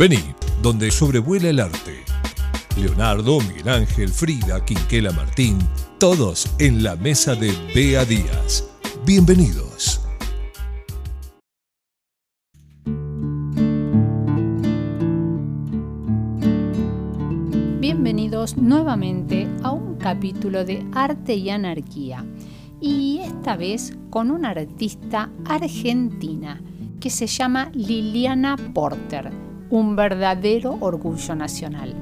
Vení, donde sobrevuela el arte. Leonardo, Miguel Ángel, Frida, Quinquela Martín, todos en la mesa de Bea Díaz. Bienvenidos. Bienvenidos nuevamente a un capítulo de Arte y Anarquía y esta vez con una artista argentina que se llama Liliana Porter, un verdadero orgullo nacional.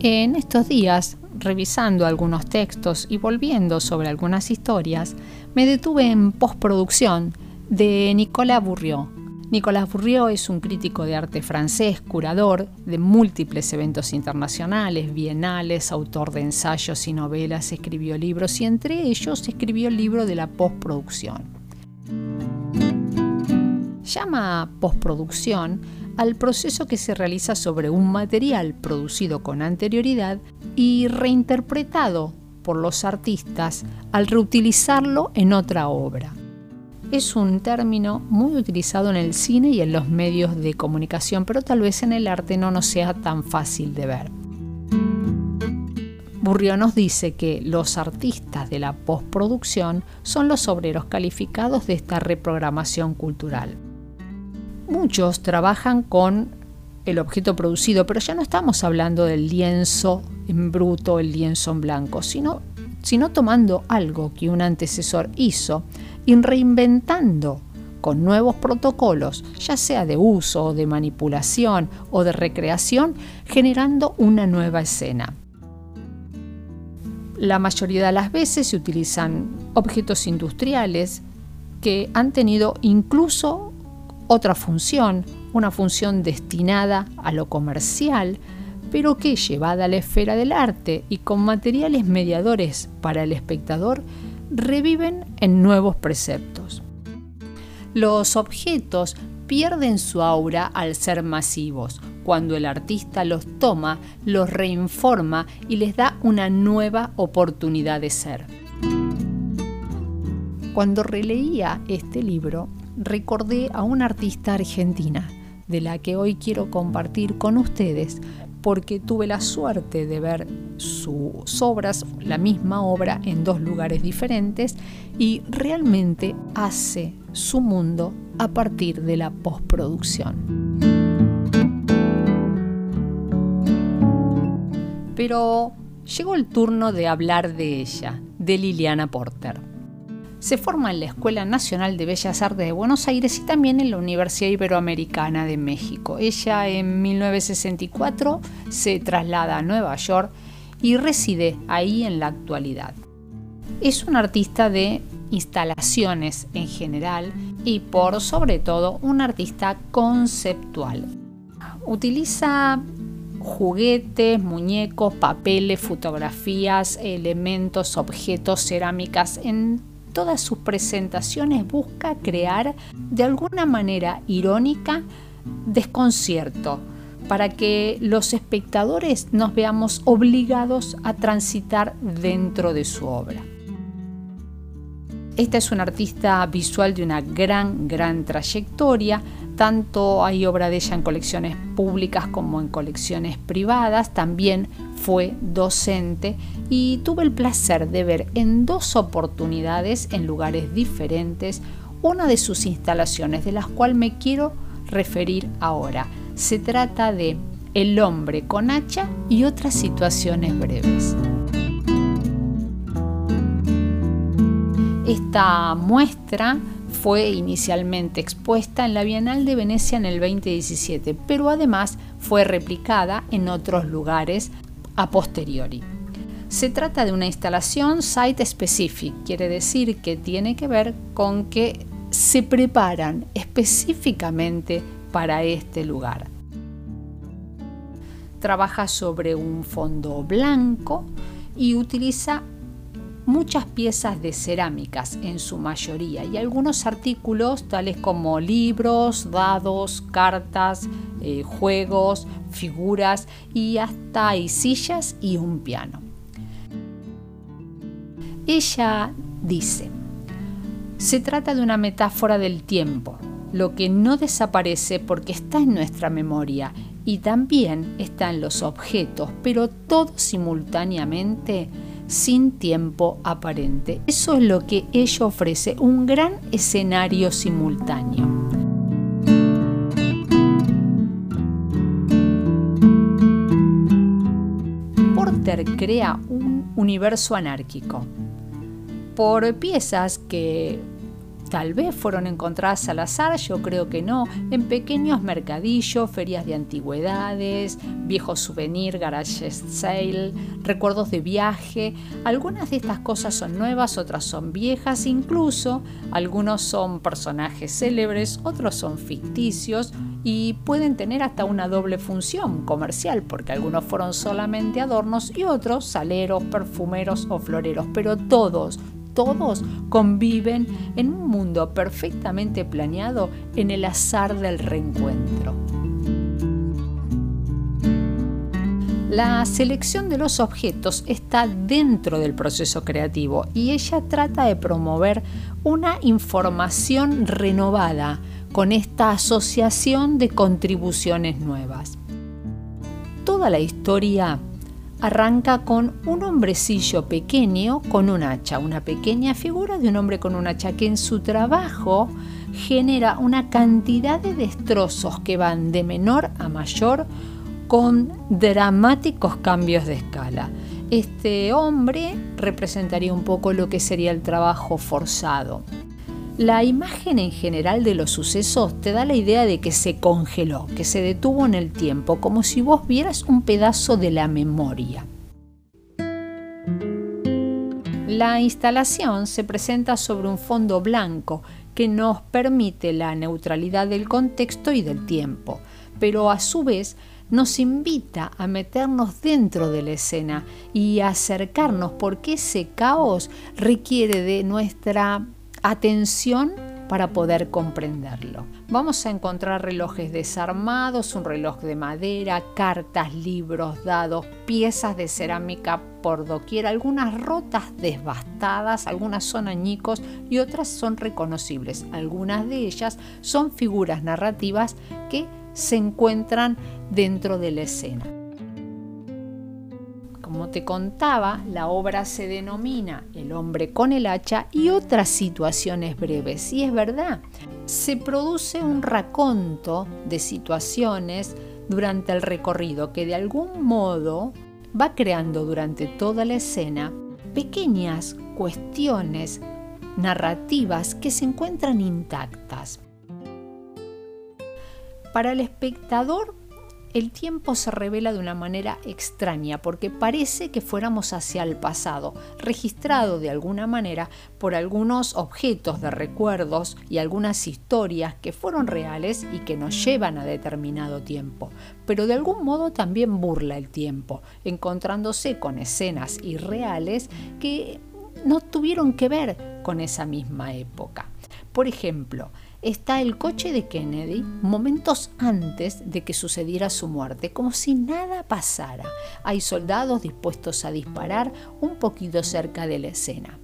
En estos días, revisando algunos textos y volviendo sobre algunas historias, me detuve en postproducción de Nicolas Bourriot. Nicolas Bourriot es un crítico de arte francés, curador de múltiples eventos internacionales, bienales, autor de ensayos y novelas, escribió libros y entre ellos escribió el libro de la postproducción. Llama postproducción al proceso que se realiza sobre un material producido con anterioridad y reinterpretado por los artistas al reutilizarlo en otra obra. Es un término muy utilizado en el cine y en los medios de comunicación, pero tal vez en el arte no nos sea tan fácil de ver. Burrio nos dice que los artistas de la postproducción son los obreros calificados de esta reprogramación cultural muchos trabajan con el objeto producido, pero ya no estamos hablando del lienzo en bruto, el lienzo en blanco, sino, sino tomando algo que un antecesor hizo y reinventando con nuevos protocolos, ya sea de uso, de manipulación o de recreación, generando una nueva escena. La mayoría de las veces se utilizan objetos industriales que han tenido incluso otra función, una función destinada a lo comercial, pero que llevada a la esfera del arte y con materiales mediadores para el espectador, reviven en nuevos preceptos. Los objetos pierden su aura al ser masivos. Cuando el artista los toma, los reinforma y les da una nueva oportunidad de ser. Cuando releía este libro, recordé a una artista argentina de la que hoy quiero compartir con ustedes porque tuve la suerte de ver sus obras, la misma obra, en dos lugares diferentes y realmente hace su mundo a partir de la postproducción. Pero llegó el turno de hablar de ella, de Liliana Porter se forma en la Escuela Nacional de Bellas Artes de Buenos Aires y también en la Universidad Iberoamericana de México. Ella en 1964 se traslada a Nueva York y reside ahí en la actualidad. Es una artista de instalaciones en general y por sobre todo un artista conceptual. Utiliza juguetes, muñecos, papeles, fotografías, elementos, objetos, cerámicas en todas sus presentaciones busca crear de alguna manera irónica desconcierto para que los espectadores nos veamos obligados a transitar dentro de su obra. Esta es una artista visual de una gran, gran trayectoria. Tanto hay obra de ella en colecciones públicas como en colecciones privadas. También fue docente y tuve el placer de ver en dos oportunidades en lugares diferentes una de sus instalaciones de las cuales me quiero referir ahora. Se trata de El hombre con hacha y otras situaciones breves. Esta muestra fue inicialmente expuesta en la Bienal de Venecia en el 2017, pero además fue replicada en otros lugares a posteriori. Se trata de una instalación site specific, quiere decir que tiene que ver con que se preparan específicamente para este lugar. Trabaja sobre un fondo blanco y utiliza muchas piezas de cerámicas en su mayoría y algunos artículos tales como libros, dados, cartas, eh, juegos, figuras y hasta hay sillas y un piano. Ella dice, se trata de una metáfora del tiempo, lo que no desaparece porque está en nuestra memoria y también está en los objetos, pero todo simultáneamente sin tiempo aparente. Eso es lo que ella ofrece, un gran escenario simultáneo. Porter crea un universo anárquico por piezas que Tal vez fueron encontradas al azar, yo creo que no, en pequeños mercadillos, ferias de antigüedades, viejos souvenirs, garage sale, recuerdos de viaje. Algunas de estas cosas son nuevas, otras son viejas, incluso algunos son personajes célebres, otros son ficticios y pueden tener hasta una doble función comercial, porque algunos fueron solamente adornos y otros saleros, perfumeros o floreros, pero todos todos conviven en un mundo perfectamente planeado en el azar del reencuentro. La selección de los objetos está dentro del proceso creativo y ella trata de promover una información renovada con esta asociación de contribuciones nuevas. Toda la historia arranca con un hombrecillo pequeño con un hacha, una pequeña figura de un hombre con un hacha que en su trabajo genera una cantidad de destrozos que van de menor a mayor con dramáticos cambios de escala. Este hombre representaría un poco lo que sería el trabajo forzado. La imagen en general de los sucesos te da la idea de que se congeló, que se detuvo en el tiempo, como si vos vieras un pedazo de la memoria. La instalación se presenta sobre un fondo blanco que nos permite la neutralidad del contexto y del tiempo, pero a su vez nos invita a meternos dentro de la escena y a acercarnos porque ese caos requiere de nuestra atención para poder comprenderlo. Vamos a encontrar relojes desarmados, un reloj de madera, cartas, libros, dados, piezas de cerámica por doquier, algunas rotas, devastadas, algunas son añicos y otras son reconocibles. Algunas de ellas son figuras narrativas que se encuentran dentro de la escena. Como te contaba, la obra se denomina El hombre con el hacha y otras situaciones breves. Y es verdad, se produce un raconto de situaciones durante el recorrido que de algún modo va creando durante toda la escena pequeñas cuestiones narrativas que se encuentran intactas. Para el espectador el tiempo se revela de una manera extraña porque parece que fuéramos hacia el pasado, registrado de alguna manera por algunos objetos de recuerdos y algunas historias que fueron reales y que nos llevan a determinado tiempo, pero de algún modo también burla el tiempo, encontrándose con escenas irreales que no tuvieron que ver con esa misma época. Por ejemplo, está el coche de Kennedy momentos antes de que sucediera su muerte, como si nada pasara. Hay soldados dispuestos a disparar un poquito cerca de la escena.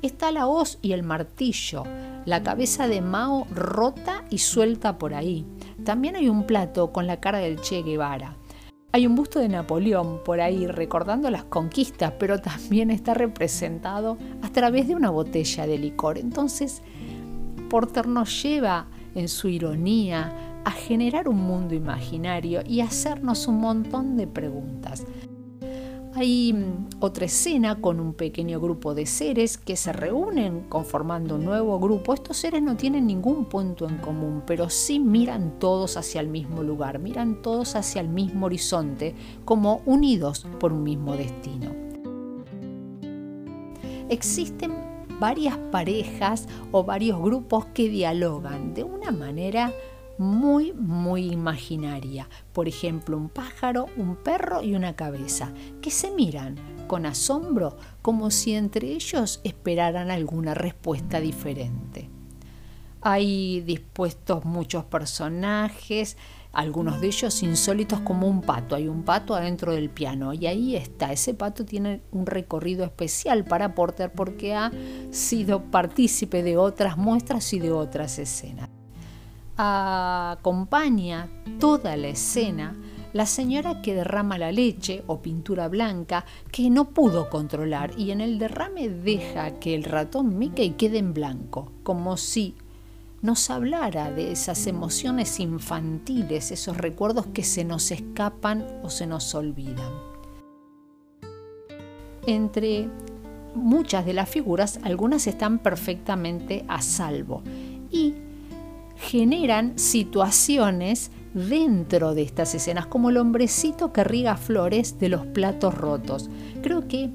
Está la hoz y el martillo, la cabeza de Mao rota y suelta por ahí. También hay un plato con la cara del Che Guevara. Hay un busto de Napoleón por ahí recordando las conquistas, pero también está representado a través de una botella de licor. Entonces, Porter nos lleva en su ironía a generar un mundo imaginario y hacernos un montón de preguntas. Hay mm, otra escena con un pequeño grupo de seres que se reúnen conformando un nuevo grupo. Estos seres no tienen ningún punto en común, pero sí miran todos hacia el mismo lugar, miran todos hacia el mismo horizonte, como unidos por un mismo destino. Existen varias parejas o varios grupos que dialogan de una manera muy, muy imaginaria. Por ejemplo, un pájaro, un perro y una cabeza, que se miran con asombro como si entre ellos esperaran alguna respuesta diferente. Hay dispuestos muchos personajes, algunos de ellos insólitos como un pato. Hay un pato adentro del piano y ahí está. Ese pato tiene un recorrido especial para Porter porque ha sido partícipe de otras muestras y de otras escenas. acompaña toda la escena la señora que derrama la leche o pintura blanca que no pudo controlar y en el derrame deja que el ratón Mickey quede en blanco, como si nos hablara de esas emociones infantiles, esos recuerdos que se nos escapan o se nos olvidan. Entre muchas de las figuras, algunas están perfectamente a salvo y generan situaciones dentro de estas escenas, como el hombrecito que riega flores de los platos rotos. Creo que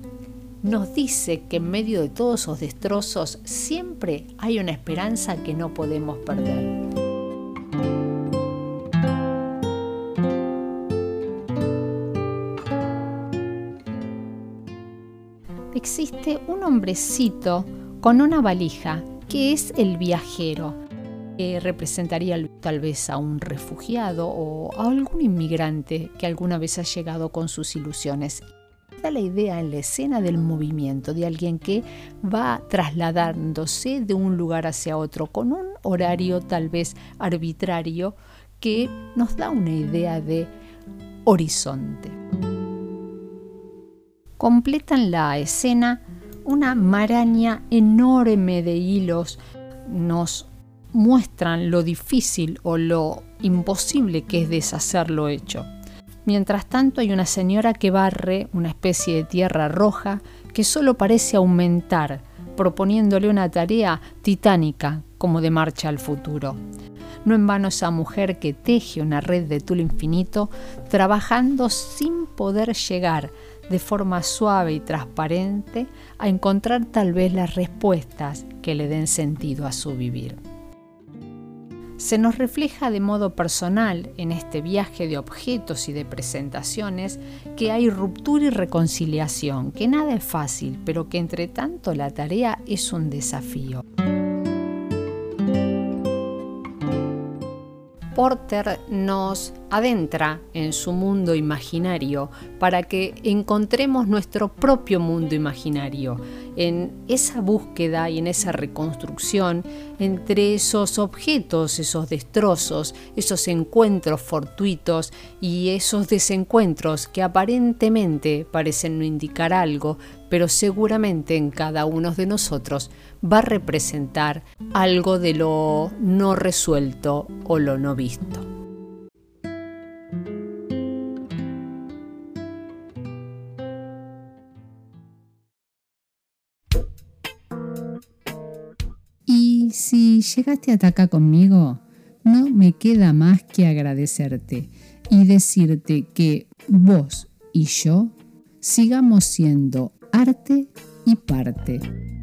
nos dice que en medio de todos esos destrozos siempre hay una esperanza que no podemos perder. Existe un hombrecito con una valija que es el viajero representaría tal vez a un refugiado o a algún inmigrante que alguna vez ha llegado con sus ilusiones. Da la idea en la escena del movimiento de alguien que va trasladándose de un lugar hacia otro con un horario tal vez arbitrario que nos da una idea de horizonte. Completan la escena una maraña enorme de hilos nos muestran lo difícil o lo imposible que es deshacer lo hecho. Mientras tanto hay una señora que barre una especie de tierra roja que solo parece aumentar, proponiéndole una tarea titánica como de marcha al futuro. No en vano esa mujer que teje una red de tul infinito, trabajando sin poder llegar de forma suave y transparente a encontrar tal vez las respuestas que le den sentido a su vivir se nos refleja de modo personal en este viaje de objetos y de presentaciones que hay ruptura y reconciliación, que nada es fácil, pero que entre tanto la tarea es un desafío. Porter nos adentra en su mundo imaginario para que encontremos nuestro propio mundo imaginario, en esa búsqueda y en esa reconstrucción entre esos objetos, esos destrozos, esos encuentros fortuitos y esos desencuentros que aparentemente parecen no indicar algo, pero seguramente en cada uno de nosotros va a representar algo de lo no resuelto o lo no visto. si llegaste hasta acá conmigo, no me queda más que agradecerte y decirte que vos y yo sigamos siendo arte y parte.